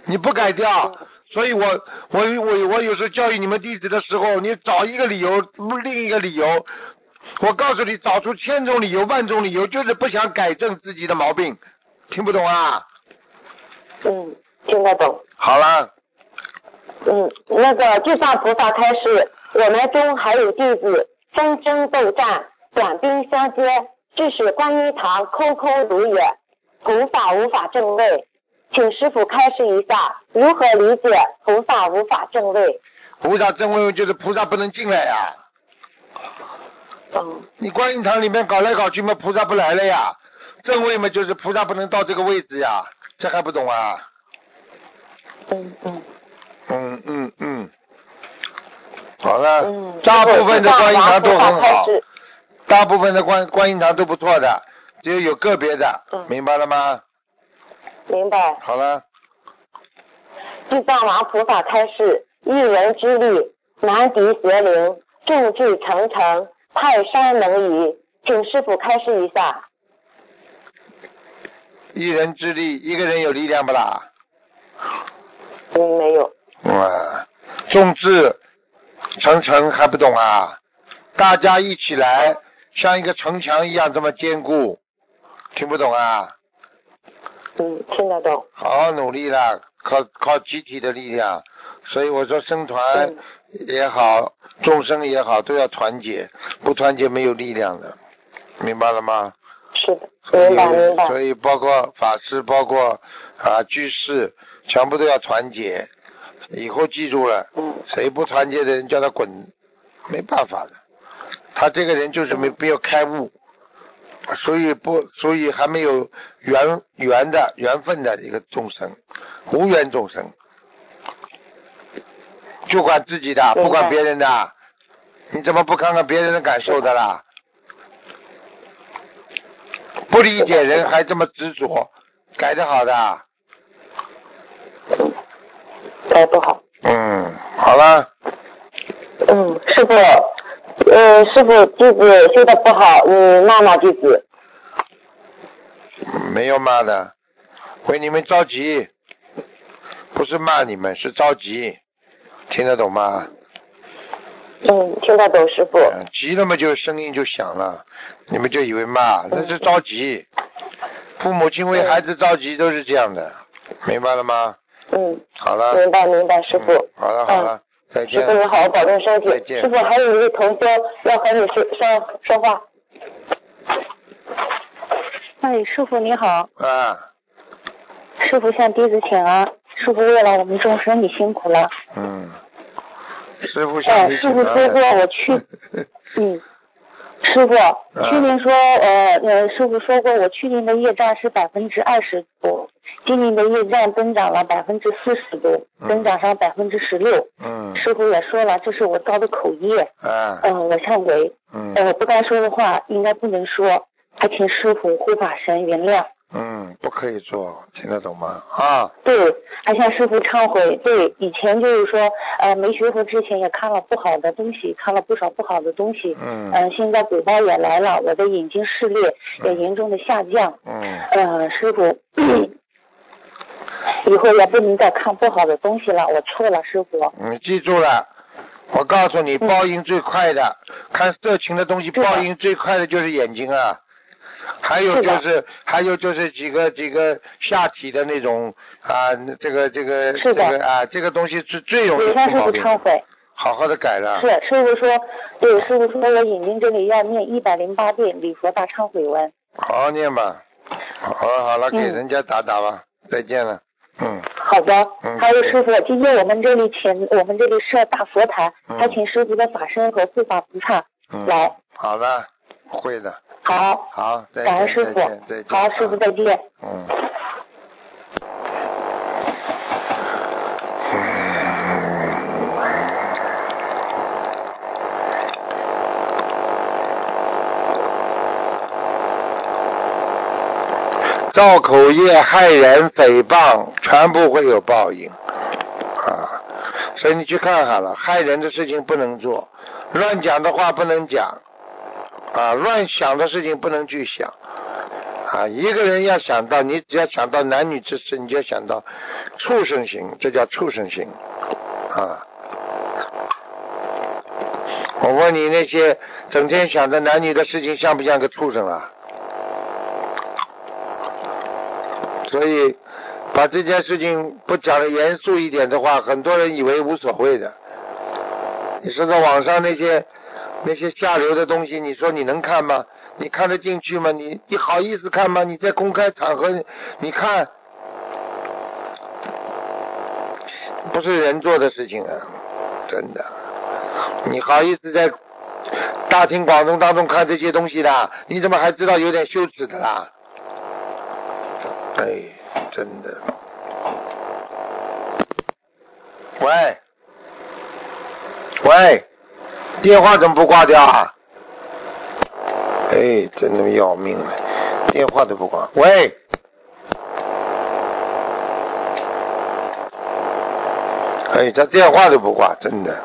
你不改掉，所以我我我我有时候教育你们弟子的时候，你找一个理由，不另一个理由。我告诉你，找出千种理由、万种理由，就是不想改正自己的毛病，听不懂啊？嗯，听得懂。好了，嗯，那个就像菩萨开示，我们中还有弟子纷争斗战，短兵相接，致使观音堂空空如也，菩萨无法正位。请师傅开示一下，如何理解菩萨无法正位？菩萨正位就是菩萨不能进来呀、嗯你观音堂里面搞来搞去嘛，菩萨不来了呀。正位嘛，就是菩萨不能到这个位置呀，这还不懂啊？嗯嗯嗯嗯嗯，好了，嗯。大部分的观音堂都很好，大部分的观观音堂都不错的，只有有个别的，嗯明白了吗？明白。好了，地藏王菩萨开示：一人之力，难敌邪灵，众志成城，泰山能移。请师傅开示一下。一人之力，一个人有力量不啦？嗯，没有。哇，众志成城还不懂啊？大家一起来，像一个城墙一样这么坚固，听不懂啊？嗯，听得懂。好好努力啦，靠靠集体的力量。所以我说，生团嗯也好，众生也好，都要团结，不团结没有力量的，明白了吗？是的，所以明白明白。所以包括法师，包括啊居士，全部都要团结。以后记住了，嗯谁不团结的人叫他滚，没办法的。他这个人就是没没有开悟，所以不，所以还没有缘缘的缘分的一个众生，无缘众生，就管自己的，不管别人的。你怎么不看看别人的感受的啦？不理解人还这么执着，改的好的。改不好。嗯，好了，嗯，师傅，呃，师傅弟子修的不好，你骂骂弟子。没有骂的，为你们着急，不是骂你们，是着急，听得懂吗？嗯，听得懂师傅。嗯急了嘛，就声音就响了，你们就以为骂，那是着急。父母亲为孩子着急都是这样的，明白了吗？嗯，好了，明白明白，师傅。嗯好了好了，再见师傅你好好保重身体再。见师傅还有一位同修要和你说说说话。哎，师傅你好，啊，师傅向弟子请安。师傅为了我们众生，你辛苦了。嗯，师傅向哎，师傅说过我去，*laughs* 嗯，师傅，去年说呃呃，师傅说过我去年的业障是百分之二十多，今年的业障增长了百分之四十多，增长上百分之十六。嗯师傅也说了，这是我造的口业，啊嗯、我忏悔，嗯呃，不该说的话应该不能说，还请师傅护法神原谅。嗯，不可以做，听得懂吗？啊，对，还向师傅忏悔。对，以前就是说，呃，没学佛之前也看了不好的东西，看了不少不好的东西。嗯呃，现在鬼报也来了，我的眼睛视力也严重的下降。嗯呃，师傅，以后也不能再看不好的东西了，我错了，师傅。你记住了，我告诉你，嗯报应最快的，看色情的东西，报应最快的就是眼睛啊。还有就是是，还有就是几个几个下体的那种啊，这个这个这个啊，这个东西最最容易。忏悔。好好的改了。是，师傅说，对，师傅说我眼睛这里要念一百零八遍礼佛大忏悔文。好好念吧。好了好了，给嗯人家打打吧。再见了。嗯好的嗯，还有师傅，今天我们这里请我们这里设大佛台，嗯还请师傅的法身和护法菩萨嗯。来。好的，会的。好，好，再见感恩师傅再见再见。好，师傅啊再见。嗯。造口业、害人、诽谤，全部会有报应啊！所以你去看好了，害人的事情不能做，乱讲的话不能讲啊，乱想的事情不能去想啊！一个人要想到，你只要想到男女之事，你就要想到畜生行，这叫畜生行啊！我问你，那些整天想着男女的事情，像不像个畜生啊？所以，把这件事情不讲的严肃一点的话，很多人以为无所谓的。你说说网上那些那些下流的东西，你说你能看吗？你看得进去吗？你你好意思看吗？你在公开场合你看，不是人做的事情啊，真的。你好意思在大庭广众当中看这些东西的？你怎么还知道有点羞耻的啦？哎，真的。喂，喂，电话怎么不挂掉啊？哎，真的要命了，电话都不挂。喂，哎，这电话都不挂，真的。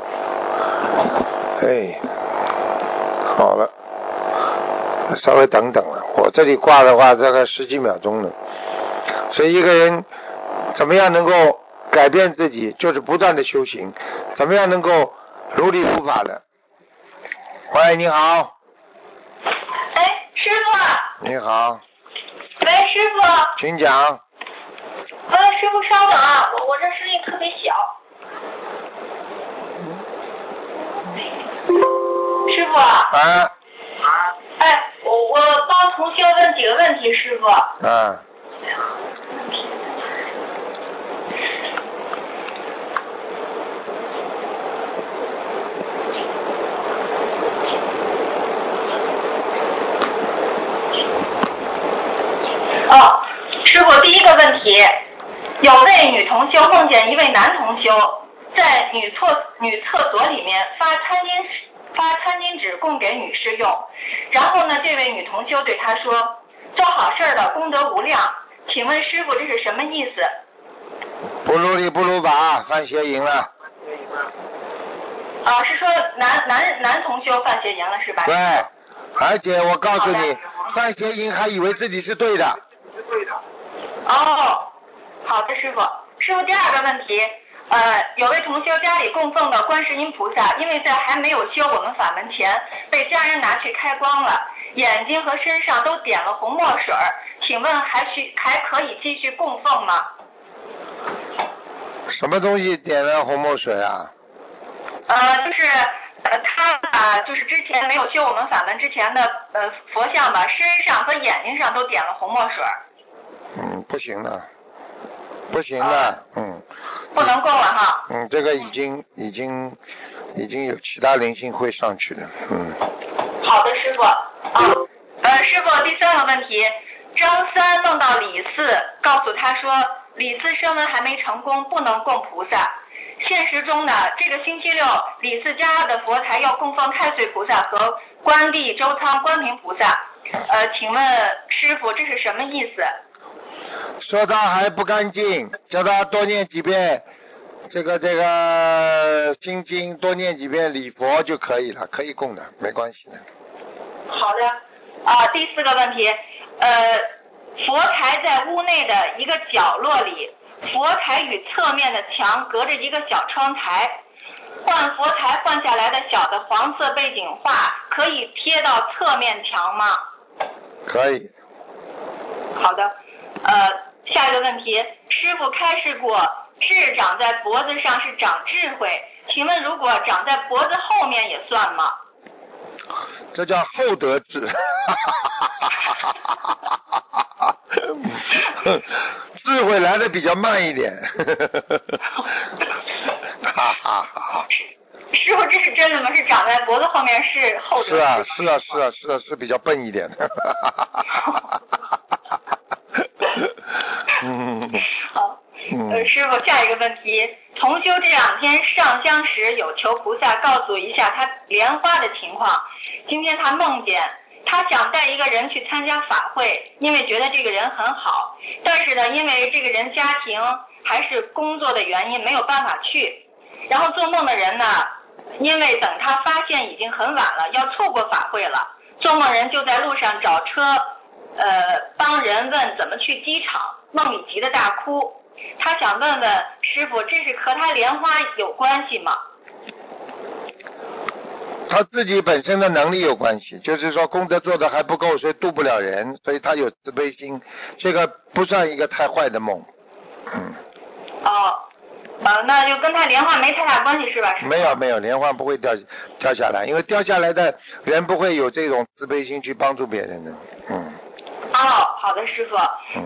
哎，好了，稍微等等了。我这里挂的话，大概十几秒钟了。所以一个人怎么样能够改变自己，就是不断的修行。怎么样能够如理如法的？喂，你好。哎，师傅。你好。喂，师傅。请讲。呃，师傅稍等啊，我我这声音特别小。师傅。啊。哎，我我帮同学问几个问题，师傅。啊。哦，师傅，第一个问题，有位女同修梦见一位男同修在女厕女厕所里面发餐巾发餐巾纸供给女士用，然后呢，这位女同修对他说：“做好事的功德无量。”请问师傅这是什么意思？不如理不如法，犯邪淫了。啊，是说男男男同修犯邪淫了是吧？对，而且我告诉你，范邪淫还以为自己是对的。是对的。哦，好的，师傅。师傅，第二个问题，呃，有位同修家里供奉的观世音菩萨，因为在还没有修我们法门前，被家人拿去开光了，眼睛和身上都点了红墨水儿，请问还需还可以继续供奉吗？什么东西点了红墨水啊？呃，就是呃他啊，就是之前没有修我们法门之前的呃佛像吧，身上和眼睛上都点了红墨水儿。嗯，不行了，不行的，嗯。不能供了哈。嗯，这个已经已经已经有其他灵性会上去的，嗯。好的，师傅。啊，呃，师傅，第三个问题，张三梦到李四告诉他说，李四声纹还没成功，不能供菩萨。现实中呢，这个星期六李四家的佛台要供奉太岁菩萨和观地周仓观平菩萨。呃，请问师傅这是什么意思？说他还不干净，叫他多念几遍这个这个心经，多念几遍礼佛就可以了，可以供的，没关系的。好的，啊，第四个问题，呃，佛台在屋内的一个角落里，佛台与侧面的墙隔着一个小窗台，换佛台换下来的小的黄色背景画可以贴到侧面墙吗？可以。好的，呃，下一个问题，师傅开示过，痣长在脖子上是长智慧，请问如果长在脖子后面也算吗？这叫厚德智，*laughs* 智慧来的比较慢一点。哈哈哈师傅，这是真的吗？是长在脖子后面是厚德？是啊，是啊，是啊，是啊，是比较笨一点的。*laughs* 嗯。好。呃，师傅，下一个问题，同修这两天上香时有求菩萨告诉一下他莲花的情况。今天他梦见他想带一个人去参加法会，因为觉得这个人很好，但是呢，因为这个人家庭还是工作的原因没有办法去。然后做梦的人呢，因为等他发现已经很晚了，要错过法会了，做梦人就在路上找车，呃，帮人问怎么去机场，梦里急得大哭。他想问问师傅，这是和他莲花有关系吗？他自己本身的能力有关系，就是说功德做的还不够，所以渡不了人，所以他有慈悲心，这个不算一个太坏的梦，嗯。哦，呃，那就跟他莲花没太大关系是吧？没有没有，莲花不会掉掉下来，因为掉下来的人不会有这种慈悲心去帮助别人的，嗯。哦，好的，师傅。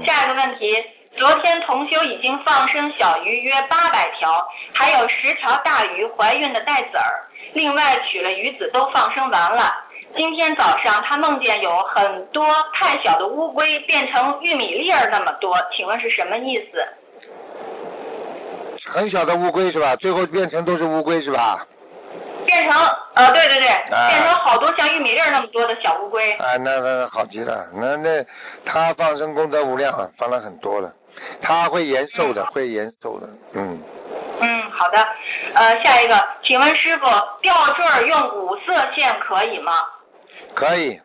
下一个问题。昨天同修已经放生小鱼约八百条，还有十条大鱼怀孕的带子儿，另外取了鱼子都放生完了。今天早上他梦见有很多太小的乌龟变成玉米粒儿那么多，请问是什么意思？很小的乌龟是吧？最后变成都是乌龟是吧？变成呃，对对对，变成好多像玉米粒儿那么多的小乌龟。啊，那那好极了，那那他放生功德无量了，放了很多了，他会延寿的，会延寿的，嗯。嗯，好的。呃，下一个，请问师傅，吊坠用五色线可以吗？可以。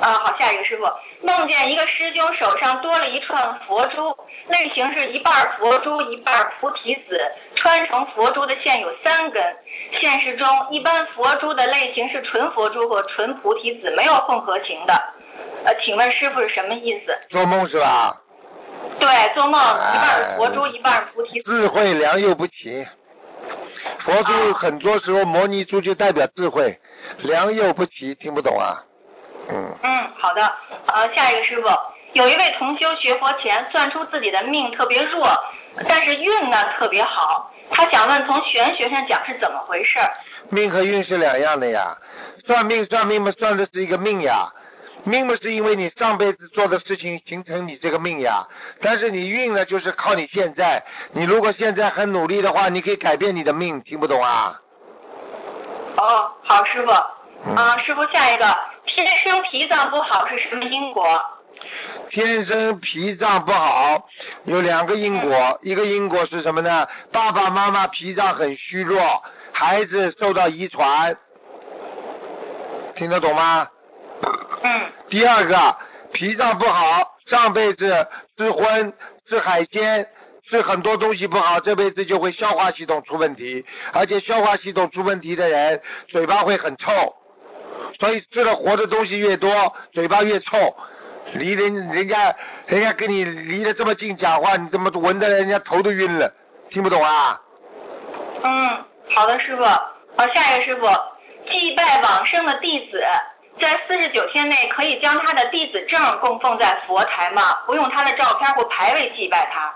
啊，好，下一个师傅，梦见一个师兄手上多了一串佛珠，类型是一半佛珠一半菩提子，穿成佛珠的线有三根。现实中，一般佛珠的类型是纯佛珠和纯菩提子，没有混合型的。呃，请问师傅是什么意思？做梦是吧？对，做梦一半佛珠一半菩提子。智慧良莠不齐，佛珠很多时候摩尼珠就代表智慧，良莠不齐，听不懂啊？嗯嗯，好的。呃，下一个师傅，有一位同修学佛前算出自己的命特别弱，但是运呢特别好。他想问，从玄学上讲是怎么回事？命和运是两样的呀，算命算命嘛，算的是一个命呀。命嘛是因为你上辈子做的事情形成你这个命呀，但是你运呢就是靠你现在。你如果现在很努力的话，你可以改变你的命。听不懂啊？哦，好，师傅。啊，师傅，下一个。天生脾脏不好是什么因果？天生脾脏不好有两个因果，一个因果是什么呢？爸爸妈妈脾脏很虚弱，孩子受到遗传，听得懂吗？嗯。第二个，脾脏不好，上辈子吃荤、吃海鲜、吃很多东西不好，这辈子就会消化系统出问题，而且消化系统出问题的人，嘴巴会很臭。所以吃的活的东西越多，嘴巴越臭。离人人家人家跟你离得这么近讲话，你怎么闻的人家头都晕了？听不懂啊？嗯，好的，师傅。好，下一个师傅，祭拜往生的弟子，在四十九天内可以将他的弟子证供奉在佛台吗？不用他的照片或牌位祭拜他。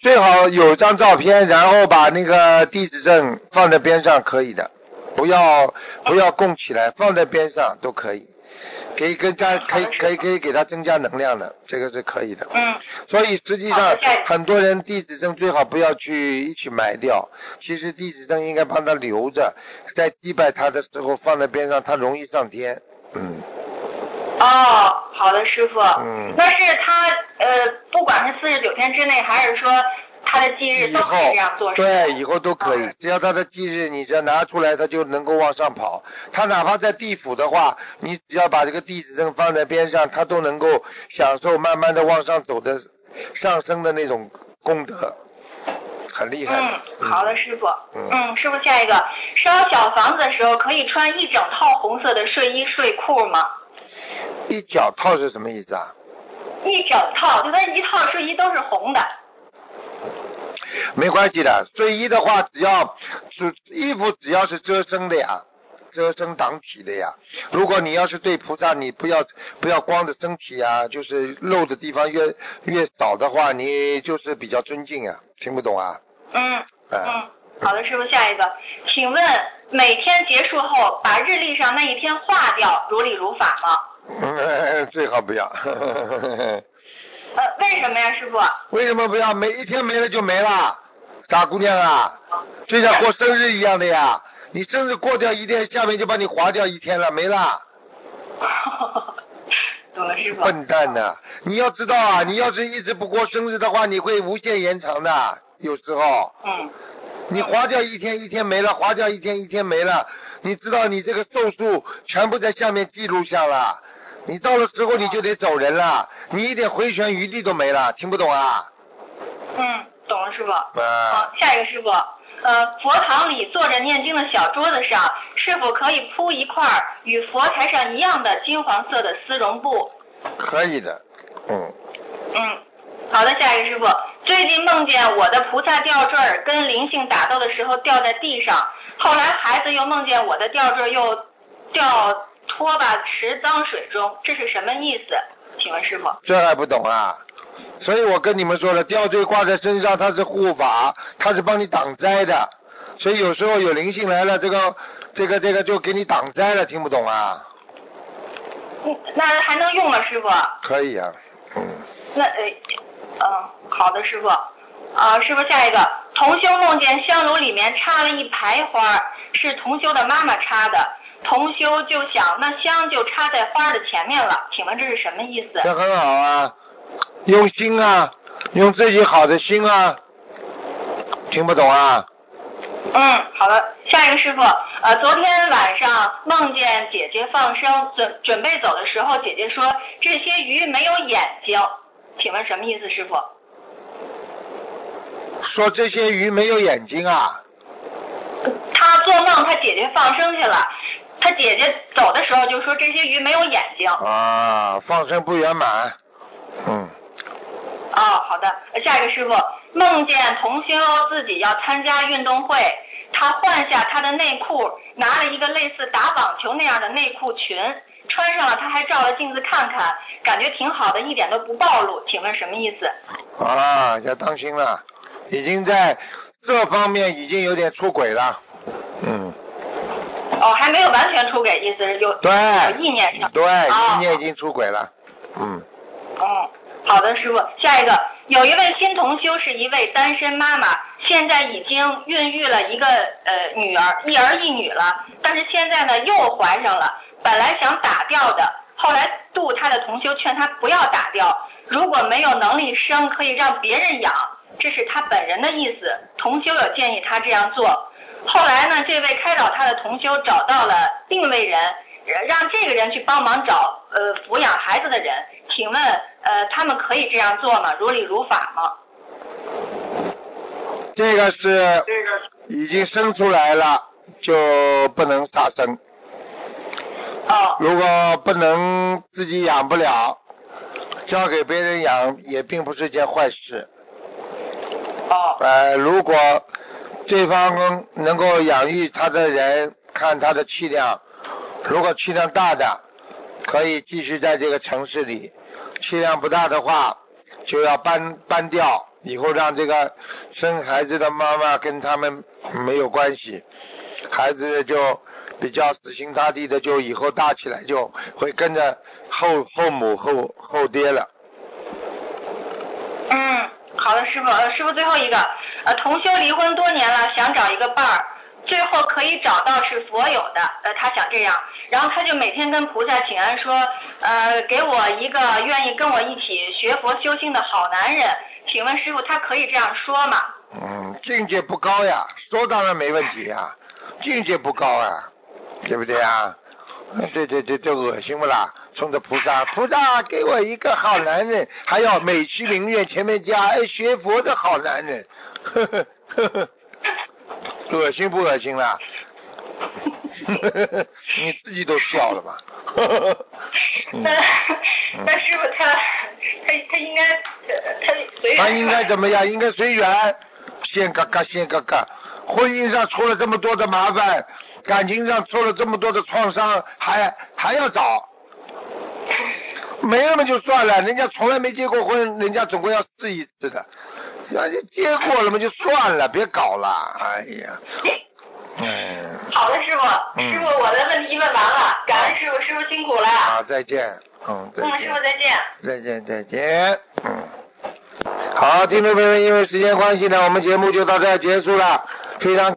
最好有张照片，然后把那个地址证放在边上，可以的。不要不要供起来，放在边上都可以，可以跟加可以可以可以给他增加能量的，这个是可以的。嗯。所以实际上很多人地址证最好不要去一起埋掉，其实地址证应该帮他留着，在祭拜他的时候放在边上，他容易上天。嗯。哦，好的，师傅。嗯。那是他呃，不管是四十九天之内，还是说他的忌日都可以这样做。对，以后都可以，只要他的忌日，你只要拿出来，他就能够往上跑。他哪怕在地府的话，你只要把这个地址证放在边上，他都能够享受慢慢的往上走的上升的那种功德，很厉害。嗯，好的，师傅。嗯，师傅，下一个烧小房子的时候，可以穿一整套红色的睡衣睡裤吗？一脚套是什么意思啊？一脚套，就那一套睡衣都是红的。没关系的，睡衣的话，只要只衣服只要是遮身的呀，遮身挡体的呀。如果你要是对菩萨，你不要不要光着身体啊，就是露的地方越越少的话，你就是比较尊敬啊。听不懂啊？嗯嗯，好的，师傅，下一个，请问每天结束后把日历上那一天划掉，如理如法吗？*laughs* 最好不要。*laughs* 呃，为什么呀，师傅？为什么不要？每一天没了就没了，傻姑娘啊，就像过生日一样的呀。你生日过掉一天，下面就把你划掉一天了，没了。*laughs* 懂了，师傅。笨蛋呐！你要知道啊，你要是一直不过生日的话，你会无限延长的，有时候。嗯。你划掉一天，一天没了；划掉一天，一天没了。你知道，你这个寿数全部在下面记录下了。你到了时候你就得走人了，你一点回旋余地都没了，听不懂啊？嗯，懂了，师傅。好，下一个师傅，呃，佛堂里坐着念经的小桌子上，是否可以铺一块与佛台上一样的金黄色的丝绒布？可以的，嗯。嗯，好的，下一个师傅，最近梦见我的菩萨吊坠跟灵性打斗的时候掉在地上，后来孩子又梦见我的吊坠又掉。拖把池脏水中，这是什么意思？请问师傅，这还不懂啊？所以我跟你们说了，吊坠挂在身上，它是护法，它是帮你挡灾的。所以有时候有灵性来了，这个这个这个就给你挡灾了，听不懂啊？嗯，那还能用吗，师傅？可以啊，嗯。那呃，嗯，好的，师傅。啊，师傅，下一个，同修梦见香炉里面插了一排花，是同修的妈妈插的，同修就想那香就插在花的前面了，请问这是什么意思？这很好啊，用心啊，用自己好的心啊，听不懂啊？嗯，好的，下一个师傅，呃，昨天晚上梦见姐姐放生，准准备走的时候，姐姐说这些鱼没有眼睛，请问什么意思，师傅？说这些鱼没有眼睛啊？他做梦，他姐姐放生去了，他姐姐走的时候就说这些鱼没有眼睛。啊，放生不圆满，嗯。哦，好的，下一个师傅，梦见同修自己要参加运动会，他换下他的内裤，拿了一个类似打网球那样的内裤裙，穿上了，他还照了镜子看看，感觉挺好的，一点都不暴露，请问什么意思？啊，要当心了。已经在这方面已经有点出轨了，嗯。哦，还没有完全出轨，意思是有对有意念上。对，意念已经出轨了，嗯。嗯，好的，师傅，下一个，有一位新同修是一位单身妈妈，现在已经孕育了一个呃女儿，一儿一女了，但是现在呢又怀上了，本来想打掉的，后来度她的同修劝她不要打掉，如果没有能力生，可以让别人养。这是他本人的意思，同修有建议他这样做。后来呢，这位开导他的同修找到了另一位人，让这个人去帮忙找呃抚养孩子的人。请问呃，他们可以这样做吗？如理如法吗？这个是已经生出来了就不能杀生。哦。如果不能自己养不了，交给别人养也并不是件坏事。呃，如果对方能够养育他的人，看他的气量，如果气量大的，可以继续在这个城市里；气量不大的话，就要搬搬掉，以后让这个生孩子的妈妈跟他们没有关系，孩子就比较死心塌地的，就以后大起来就会跟着后后母后后爹了。嗯。好的，师傅，呃，师傅最后一个，呃，同修离婚多年了，想找一个伴儿，最后可以找到是佛有的，呃，他想这样，然后他就每天跟菩萨请安说，呃，给我一个愿意跟我一起学佛修心的好男人，请问师傅，他可以这样说吗？嗯，境界不高呀，说当然没问题呀，境界不高啊，对不对啊？对对对，这恶心不啦？冲着菩萨，菩萨给我一个好男人，还要美其名曰前面加哎学佛的好男人，呵呵呵呵，恶心不恶心啦？呵呵呵，你自己都笑了吧？那那师傅他他他应该他。他应该怎么样？应该随缘，先嘎嘎先嘎嘎，婚姻上出了这么多的麻烦。感情上出了这么多的创伤，还还要找，没了嘛就算了，人家从来没结过婚，人家总归要试一次的，人家结过了嘛就算了，别搞了，哎呀，嗯。*laughs* 好的，师傅，师傅，我的问题问完了，感恩师傅，师傅辛苦了。好，再见，嗯，再见。嗯，师傅再见。再见，再见，嗯。好，听众朋友们，因为时间关系呢，我们节目就到这结束了，非常。